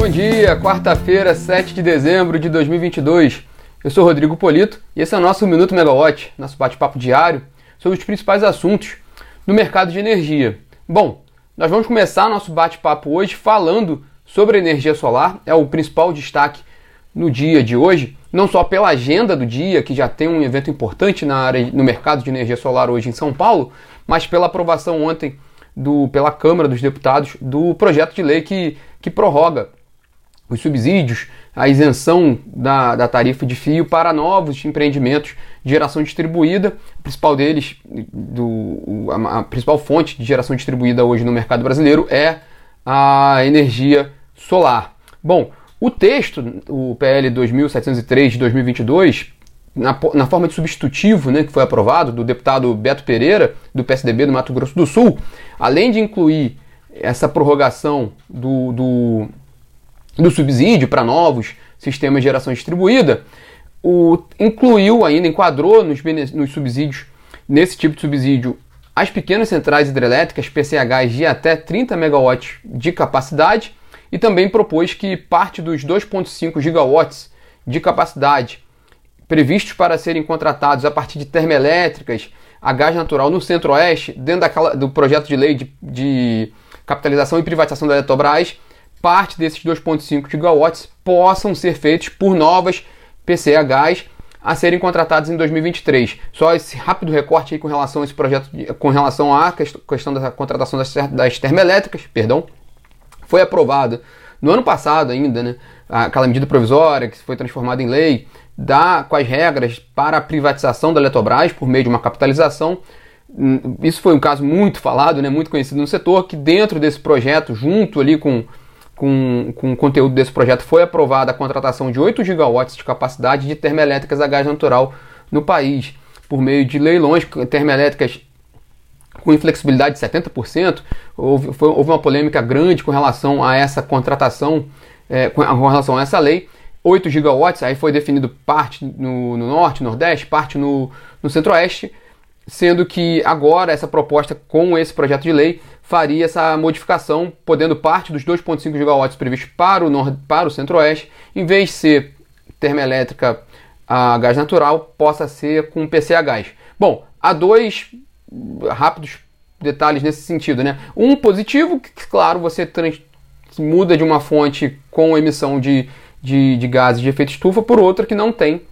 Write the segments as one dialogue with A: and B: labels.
A: Bom dia, quarta-feira, 7 de dezembro de 2022. Eu sou Rodrigo Polito e esse é o nosso Minuto Megawatt, nosso bate-papo diário sobre os principais assuntos no mercado de energia. Bom, nós vamos começar nosso bate-papo hoje falando sobre energia solar, é o principal destaque no dia de hoje, não só pela agenda do dia, que já tem um evento importante na área, no mercado de energia solar hoje em São Paulo, mas pela aprovação ontem do, pela Câmara dos Deputados do projeto de lei que, que prorroga os subsídios, a isenção da, da tarifa de fio para novos empreendimentos de geração distribuída. O principal deles, do, a, a principal fonte de geração distribuída hoje no mercado brasileiro é a energia solar. Bom, o texto, o PL 2703 de 2022, na, na, forma de substitutivo né, que foi aprovado, do deputado Beto Pereira, do PSDB do Mato Grosso do Sul, além de incluir essa prorrogação do, do, do subsídio para novos sistemas de geração distribuída, o, incluiu ainda, enquadrou nos, nos subsídios, nesse tipo de subsídio, as pequenas centrais hidrelétricas PCHs de até 30 MW de capacidade e também propôs que parte dos 2,5 gigawatts de capacidade previstos para serem contratados a partir de termoelétricas a gás natural no centro-oeste, dentro daquela, do projeto de lei de, de capitalização e privatização da Eletrobras, parte desses 2,5 gigawatts possam ser feitos por novas PCHs a serem contratadas em 2023. Só esse rápido recorte aí com relação a esse projeto, de, com relação à questão da contratação das, das termoelétricas, perdão, foi aprovada no ano passado ainda, né, aquela medida provisória que foi transformada em lei, dá com as regras para a privatização da Eletrobras por meio de uma capitalização. Hum, isso foi um caso muito falado, né, muito conhecido no setor, que dentro desse projeto, junto ali com, com, com o conteúdo desse projeto, foi aprovada a contratação de 8 gigawatts de capacidade de termoelétricas a gás natural no país, por meio de leilões termoelétricas com inflexibilidade de 70%. Houve, foi, houve uma polêmica grande com relação a essa contratação, é, com, com, relação a essa lei. 8 gigawatts, aí foi definido parte no, no norte, nordeste, parte no, no centro-oeste, sendo que agora essa proposta com esse projeto de lei faria essa modificação, podendo parte dos 2,5 gigawatts previstos para o, para o centro-oeste, em vez de ser termoelétrica a gás natural, possa ser com PCA gás. Bom, há dois rápidos detalhes nesse sentido, né? Um positivo, que claro, você muda de uma fonte com emissão de, de, de gases de efeito estufa por outra que não tem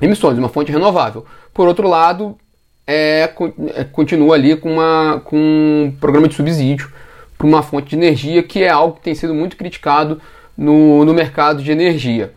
A: emissões, uma fonte renovável. Por outro lado, é, é continua ali com, uma, com um programa de subsídio para uma fonte de energia que é algo que tem sido muito criticado no, no mercado de energia.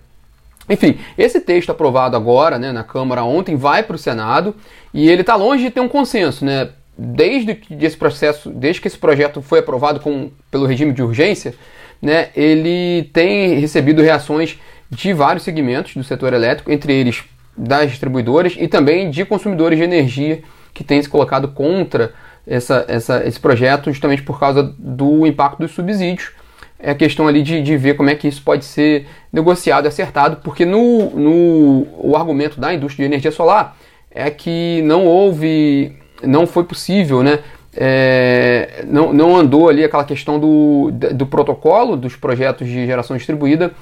A: Enfim, esse texto aprovado agora né, na Câmara ontem vai para o Senado e ele está longe de ter um consenso. Né? Desde que esse processo, desde que esse projeto foi aprovado com, pelo regime de urgência, né, ele tem recebido reações de vários segmentos do setor elétrico, entre eles das distribuidoras e também de consumidores de energia que têm se colocado contra essa, essa, esse projeto justamente por causa do impacto dos subsídios é a questão ali de, de ver como é que isso pode ser negociado e acertado, porque no, no o argumento da indústria de energia solar é que não houve, não foi possível, né? É, não, não andou ali aquela questão do, do protocolo dos projetos de geração distribuída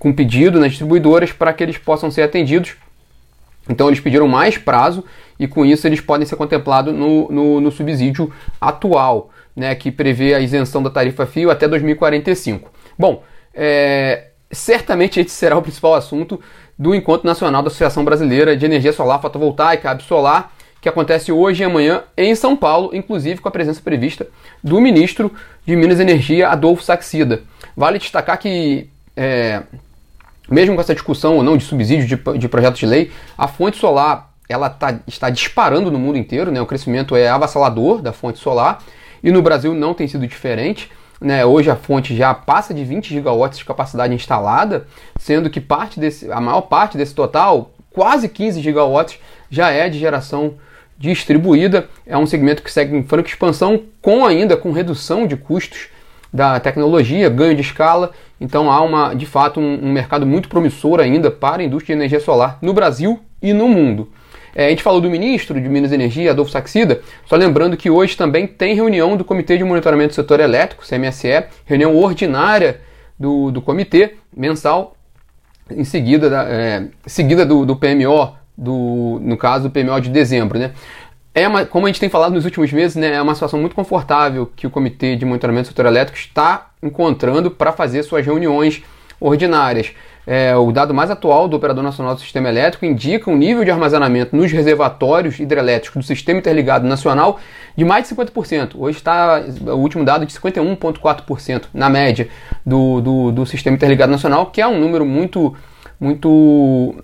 A: com pedido nas distribuidoras para que eles possam ser atendidos. Então eles pediram mais prazo e com isso eles podem ser contemplados no, no, no subsídio atual né, que prevê a isenção da tarifa fio até 2045. Bom, é, certamente esse será o principal assunto do Encontro Nacional da Associação Brasileira de Energia Solar Fotovoltaica, Absolar, que acontece hoje e amanhã em São Paulo, inclusive com a presença prevista do ministro de Minas e Energia, Adolfo Saxida. Vale destacar que, é, mesmo com essa discussão ou não de subsídio de, de projetos de lei, a fonte solar ela tá, está disparando no mundo inteiro, né? o crescimento é avassalador da fonte solar e no Brasil não tem sido diferente. Né, hoje a fonte já passa de 20 gigawatts de capacidade instalada, sendo que parte desse, a maior parte desse total, quase 15 gigawatts, já é de geração distribuída. É um segmento que segue em franca expansão, com ainda com redução de custos da tecnologia, ganho de escala. Então há uma, de fato um, um mercado muito promissor ainda para a indústria de energia solar no Brasil e no mundo. É, a gente falou do ministro de Minas e Energia, Adolfo Saxida, só lembrando que hoje também tem reunião do Comitê de Monitoramento do Setor Elétrico, CMSE, reunião ordinária do, do comitê mensal, em seguida, da, é, seguida do, do PMO, do, no caso do PMO de dezembro. Né? É uma, como a gente tem falado nos últimos meses, né, é uma situação muito confortável que o Comitê de Monitoramento do Setor Elétrico está encontrando para fazer suas reuniões ordinárias. É, o dado mais atual do Operador Nacional do Sistema Elétrico indica um nível de armazenamento nos reservatórios hidrelétricos do Sistema Interligado Nacional de mais de 50%. Hoje está o último dado de 51,4% na média do, do, do Sistema Interligado Nacional, que é um número muito, muito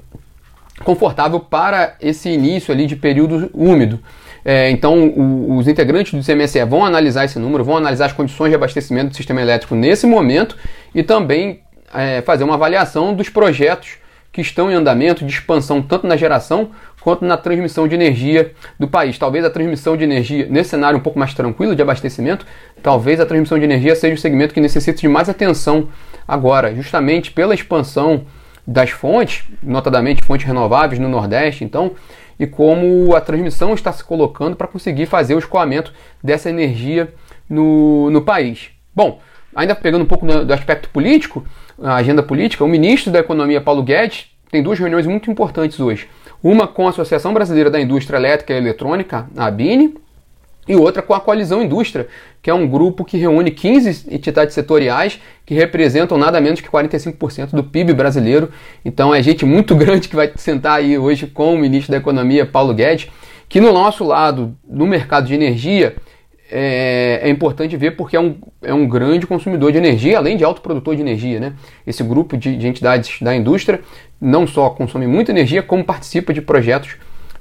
A: confortável para esse início ali de período úmido. É, então, o, os integrantes do CMSE vão analisar esse número, vão analisar as condições de abastecimento do sistema elétrico nesse momento e também é, fazer uma avaliação dos projetos que estão em andamento de expansão tanto na geração quanto na transmissão de energia do país. Talvez a transmissão de energia, nesse cenário um pouco mais tranquilo de abastecimento, talvez a transmissão de energia seja o segmento que necessite de mais atenção agora, justamente pela expansão das fontes, notadamente fontes renováveis no Nordeste, então, e como a transmissão está se colocando para conseguir fazer o escoamento dessa energia no, no país. Bom, ainda pegando um pouco do aspecto político, a agenda política, o ministro da Economia, Paulo Guedes, tem duas reuniões muito importantes hoje. Uma com a Associação Brasileira da Indústria Elétrica e Eletrônica, a ABINE, e outra com a Coalizão Indústria, que é um grupo que reúne 15 entidades setoriais que representam nada menos que 45% do PIB brasileiro. Então é gente muito grande que vai sentar aí hoje com o ministro da Economia, Paulo Guedes, que no nosso lado, no mercado de energia, é, é, importante ver porque é um, é um grande consumidor de energia, além de autoprodutor de energia. Né? Esse grupo de, de entidades da indústria não só consome muita energia, como participa de projetos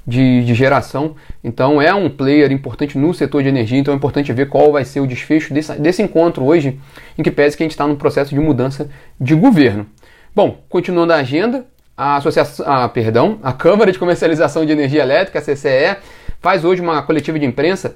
A: de, de, geração. Então é um player importante no setor de energia, então é importante ver qual vai ser o desfecho desse, desse encontro hoje, em que pese que a gente está num processo de mudança de governo. Bom, continuando a agenda, a associação, ah, perdão, a Câmara de Comercialização de Energia Elétrica, a CCE, faz hoje uma coletiva de imprensa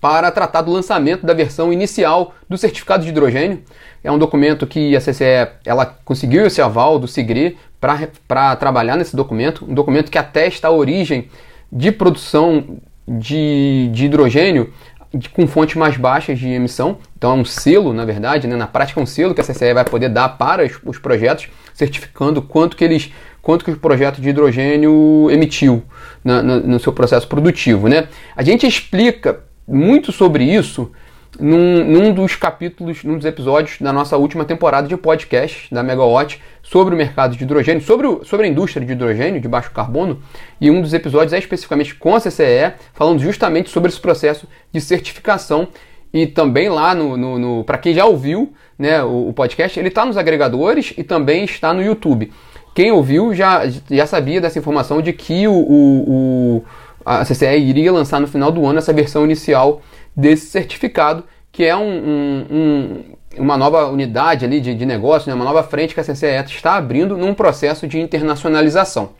A: para tratar do lançamento da versão inicial do certificado de hidrogênio. É um documento que a CCE ela conseguiu esse aval do SIGRE para trabalhar nesse documento, um documento que atesta a origem de produção de, de hidrogênio de, com fontes mais baixas de emissão. Então é um selo, na verdade, né? na prática é um selo que a CCE vai poder dar para os, os projetos, certificando quanto que eles quanto que o projeto de hidrogênio emitiu na, na, no seu processo produtivo. Né? A gente explica muito sobre isso num, num, dos capítulos, num dos episódios da nossa última temporada de podcast da Megawatt sobre o mercado de hidrogênio, sobre, o, sobre a indústria de hidrogênio de baixo carbono, e um dos episódios é especificamente com a CCE, falando justamente sobre esse processo de certificação e também lá no, no, no para quem já ouviu né, o, o podcast, ele está nos agregadores e também está no YouTube. Quem ouviu já, já sabia dessa informação de que o, o, o a CCE iria lançar no final do ano essa versão inicial desse certificado, que é um, um, um, uma nova unidade ali de, de negócio, né, uma nova frente que a CCE está abrindo num processo de internacionalização.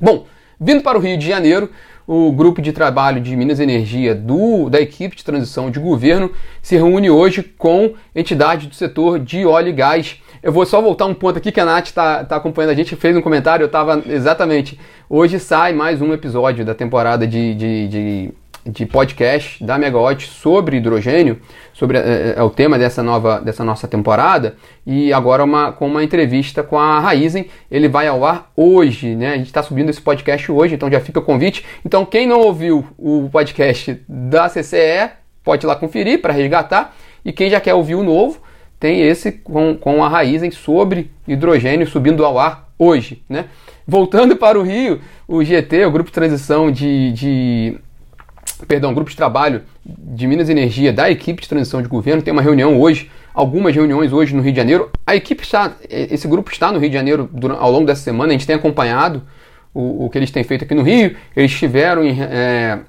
A: Bom, vindo para o Rio de Janeiro, o grupo de trabalho de Minas Energia do, da equipe de transição de governo se reúne hoje com entidades do setor de óleo e gás eu vou só voltar um ponto aqui que a Nath está tá acompanhando a gente, fez um comentário, eu estava exatamente. Hoje sai mais um episódio da temporada de, de, de, de podcast da Megawatt sobre hidrogênio, sobre é, é, o tema dessa nova dessa nossa temporada, e agora uma, com uma entrevista com a Raizen. Ele vai ao ar hoje, né? A gente está subindo esse podcast hoje, então já fica o convite. Então, quem não ouviu o podcast da CCE, pode ir lá conferir para resgatar. E quem já quer ouvir o novo, tem esse com, com a Raizen sobre hidrogênio subindo ao ar hoje. Né? Voltando para o Rio, o GT, o Grupo de Transição de, de perdão, Grupo de Trabalho de Minas Energia da equipe de transição de governo, tem uma reunião hoje, algumas reuniões hoje no Rio de Janeiro. A equipe está, esse grupo está no Rio de Janeiro ao longo dessa semana, a gente tem acompanhado o, o que eles têm feito aqui no Rio. Eles estiveram em, é,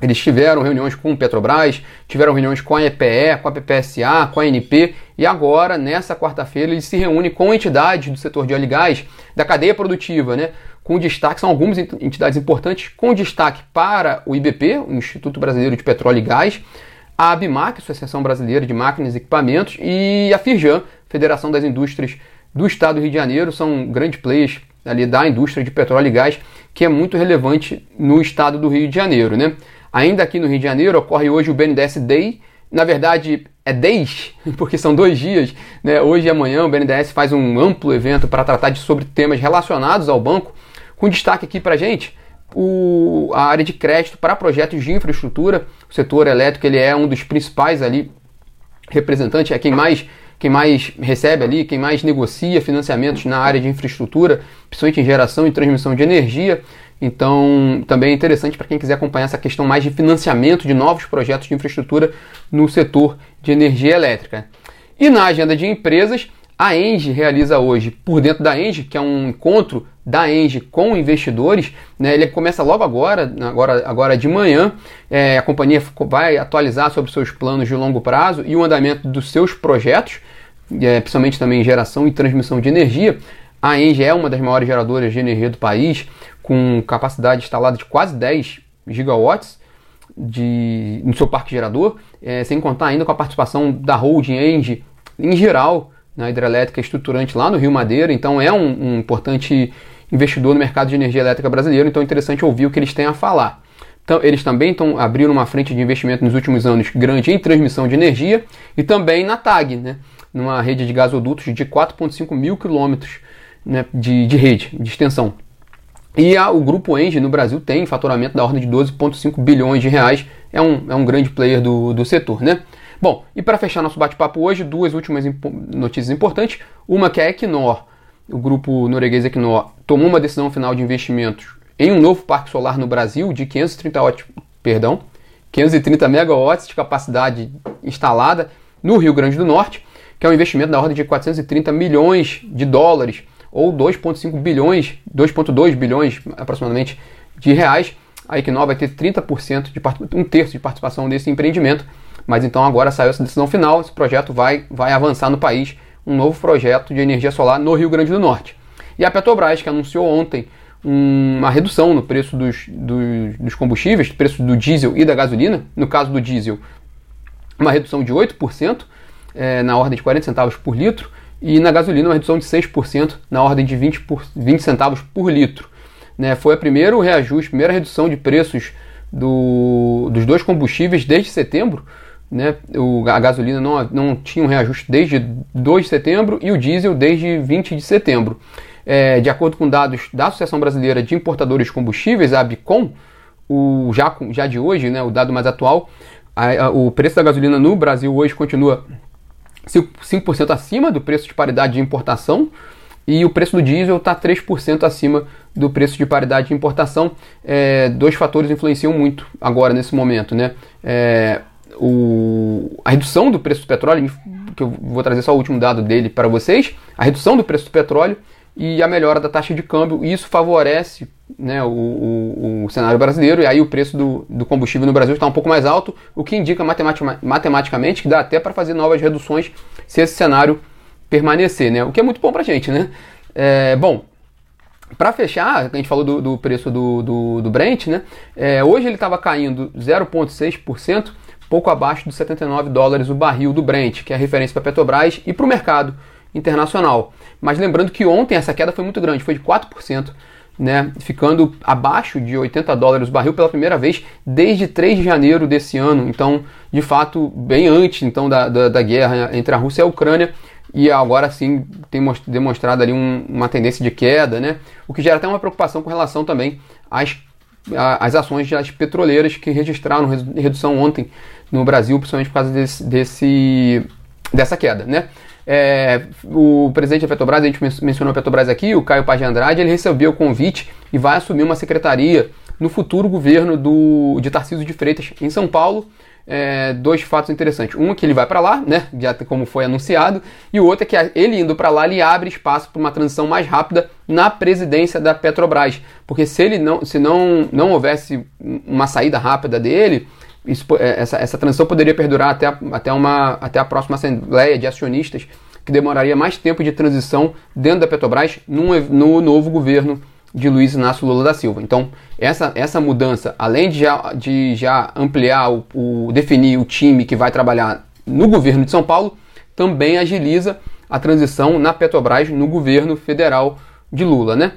A: eles tiveram reuniões com o Petrobras, tiveram reuniões com a EPE, com a PPSA, com a ANP e agora, nessa quarta-feira, eles se reúnem com entidades do setor de óleo e gás, da cadeia produtiva, né? Com destaque, são algumas entidades importantes, com destaque para o IBP, o Instituto Brasileiro de Petróleo e Gás, a ABMAC, Associação Brasileira de Máquinas e Equipamentos, e a FIRJAN, Federação das Indústrias do Estado do Rio de Janeiro, são grandes players ali da indústria de petróleo e gás, que é muito relevante no estado do Rio de Janeiro. Né? Ainda aqui no Rio de Janeiro ocorre hoje o BNDES Day. Na verdade, é 10, porque são dois dias, né? Hoje e amanhã o BNDES faz um amplo evento para tratar de sobre temas relacionados ao banco, com destaque aqui para gente o, a área de crédito para projetos de infraestrutura. O setor elétrico ele é um dos principais ali representantes, é quem mais quem mais recebe ali, quem mais negocia financiamentos na área de infraestrutura, principalmente em geração e transmissão de energia. Então, também é interessante para quem quiser acompanhar essa questão mais de financiamento de novos projetos de infraestrutura no setor de energia elétrica. E na agenda de empresas, a Engie realiza hoje, por dentro da Engie, que é um encontro da Engie com investidores, né, ele começa logo agora, agora, agora de manhã. É, a companhia vai atualizar sobre seus planos de longo prazo e o andamento dos seus projetos, é, principalmente também geração e transmissão de energia. A Engie é uma das maiores geradoras de energia do país, com capacidade instalada de quase 10 gigawatts de, no seu parque gerador, é, sem contar ainda com a participação da holding Engie em geral na hidrelétrica estruturante lá no Rio Madeira, então é um, um importante investidor no mercado de energia elétrica brasileiro, então é interessante ouvir o que eles têm a falar. Então, eles também estão abrindo uma frente de investimento nos últimos anos grande em transmissão de energia e também na TAG, né, numa rede de gasodutos de 4,5 mil quilômetros né, de, de rede, de extensão. E a, o grupo Engie no Brasil tem faturamento da ordem de 12,5 bilhões de reais, é um, é um grande player do, do setor. Né? Bom, e para fechar nosso bate-papo hoje, duas últimas impo notícias importantes. Uma que é a Equinor, o grupo norueguês Equinor, tomou uma decisão final de investimentos em um novo parque solar no Brasil de 530 watt, perdão, 530 megawatts de capacidade instalada no Rio Grande do Norte, que é um investimento da ordem de 430 milhões de dólares ou 2,5 bilhões, 2,2 bilhões aproximadamente de reais. A Equinor vai ter 30% de um terço de participação desse empreendimento mas então agora saiu essa decisão final, esse projeto vai, vai avançar no país, um novo projeto de energia solar no Rio Grande do Norte. E a Petrobras, que anunciou ontem uma redução no preço dos, dos, dos combustíveis, preço do diesel e da gasolina, no caso do diesel, uma redução de 8%, é, na ordem de 40 centavos por litro, e na gasolina uma redução de 6%, na ordem de 20, por, 20 centavos por litro. Né, foi a primeiro reajuste, primeira redução de preços do, dos dois combustíveis desde setembro, né, o, a gasolina não, não tinha um reajuste desde 2 de setembro e o diesel desde 20 de setembro. É, de acordo com dados da Associação Brasileira de Importadores de Combustíveis, a ABCOM, o, já, já de hoje, né, o dado mais atual, a, a, o preço da gasolina no Brasil hoje continua 5%, 5 acima do preço de paridade de importação e o preço do diesel está 3% acima do preço de paridade de importação. É, dois fatores influenciam muito agora nesse momento. Né? É, o, a redução do preço do petróleo, que eu vou trazer só o último dado dele para vocês, a redução do preço do petróleo e a melhora da taxa de câmbio, e isso favorece né, o, o, o, cenário brasileiro, e aí o preço do, do combustível no Brasil está um pouco mais alto, o que indica matematica, matematicamente que dá até para fazer novas reduções se esse cenário permanecer, né? o que é muito bom para a gente. Né? É, bom, para fechar, a gente falou do, do preço do, do, do, Brent, né? É, hoje ele estava caindo 0,6%, pouco abaixo dos 79 dólares o barril do Brent, que é a referência para a Petrobras e para o mercado internacional. Mas lembrando que ontem essa queda foi muito grande, foi de 4%, né, ficando abaixo de 80 dólares o barril pela primeira vez desde 3 de janeiro desse ano. Então, de fato, bem antes então da, da, da guerra entre a Rússia e a Ucrânia, e agora sim tem demonstrado ali um, uma tendência de queda, né? O que gera até uma preocupação com relação também às, às ações das petroleiras que registraram redução ontem no Brasil, principalmente por causa desse, desse dessa queda, né? É, o presidente da Petrobras, a gente mencionou a Petrobras aqui, o Caio Paz de Andrade, ele recebeu o convite e vai assumir uma secretaria no futuro governo do, de Tarcísio de Freitas em São Paulo. É, dois fatos interessantes. Um é que ele vai para lá, né, já como foi anunciado, e o outro é que ele indo para lá ele abre espaço para uma transição mais rápida na presidência da Petrobras, porque se ele não, se não, não houvesse uma saída rápida dele, isso, é, essa, essa transição poderia perdurar até a, até, uma, até a próxima Assembleia de Acionistas, que demoraria mais tempo de transição dentro da Petrobras no, no novo governo de Luiz Inácio Lula da Silva. Então, essa, essa mudança, além de já, de já ampliar, o, o, definir o time que vai trabalhar no governo de São Paulo, também agiliza a transição na Petrobras no governo federal de Lula, né?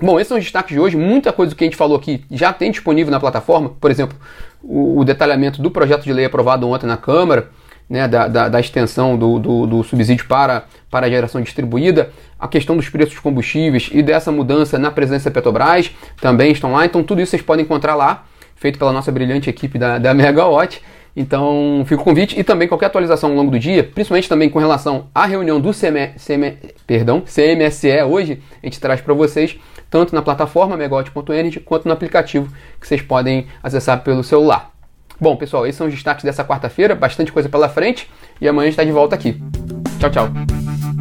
A: Bom, esses são os destaques de hoje. Muita coisa que a gente falou aqui já tem disponível na plataforma. Por exemplo, o, o detalhamento do projeto de lei aprovado ontem na Câmara, né, da, da, da, extensão do, do, do, subsídio para, para a geração distribuída, a questão dos preços dos combustíveis e dessa mudança na presença da Petrobras também estão lá. Então, tudo isso vocês podem encontrar lá, feito pela nossa brilhante equipe da, da Megawatt. Então, fica o convite e também qualquer atualização ao longo do dia, principalmente também com relação à reunião do CM, CM, perdão, CMSE hoje, a gente traz para vocês tanto na plataforma megawatt.energy quanto no aplicativo que vocês podem acessar pelo celular. Bom, pessoal, esses são os destaques dessa quarta-feira, bastante coisa pela frente e amanhã a gente está de volta aqui. Tchau, tchau.